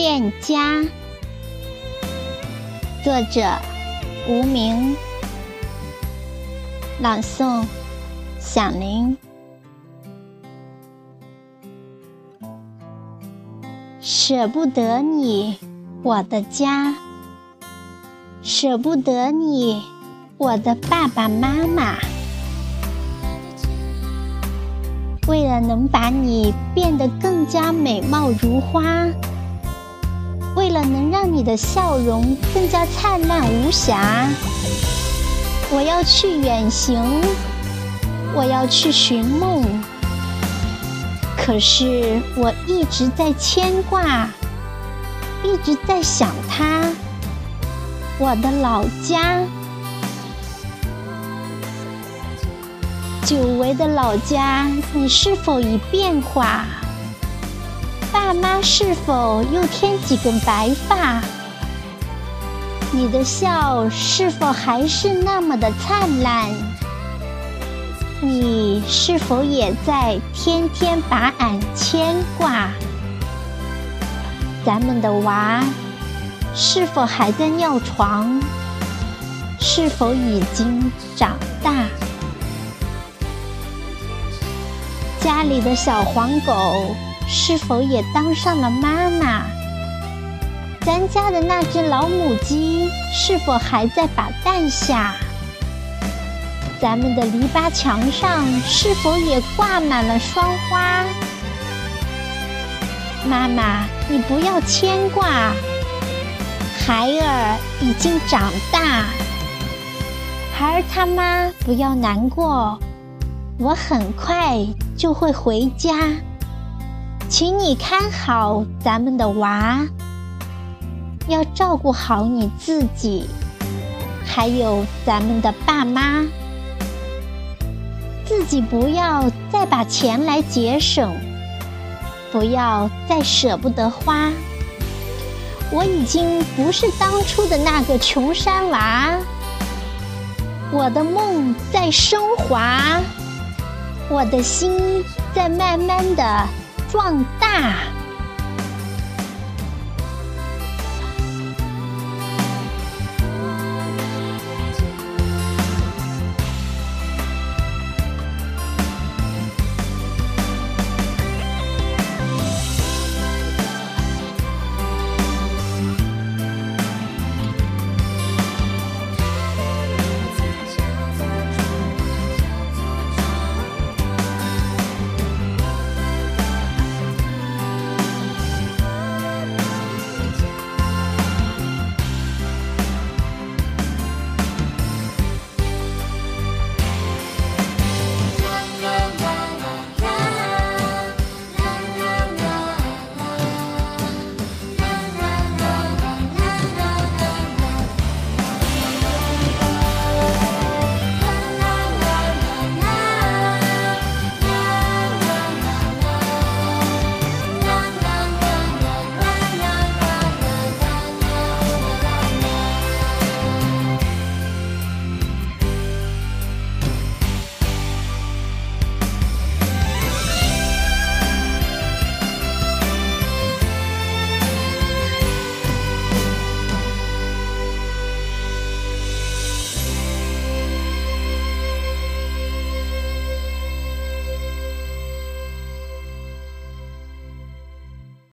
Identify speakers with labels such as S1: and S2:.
S1: 恋家，作者无名，朗诵响铃。舍不得你，我的家；舍不得你，我的爸爸妈妈。为了能把你变得更加美貌如花，为了能让你的笑容更加灿烂无瑕，我要去远行，我要去寻梦。可是我一直在牵挂，一直在想他，我的老家。久违的老家，你是否已变化？爸妈是否又添几根白发？你的笑是否还是那么的灿烂？你是否也在天天把俺牵挂？咱们的娃是否还在尿床？是否已经长大？家里的小黄狗是否也当上了妈妈？咱家的那只老母鸡是否还在把蛋下？咱们的篱笆墙上是否也挂满了霜花？妈妈，你不要牵挂，孩儿已经长大。孩儿他妈不要难过。我很快就会回家，请你看好咱们的娃，要照顾好你自己，还有咱们的爸妈，自己不要再把钱来节省，不要再舍不得花。我已经不是当初的那个穷山娃，我的梦在升华。我的心在慢慢的壮大。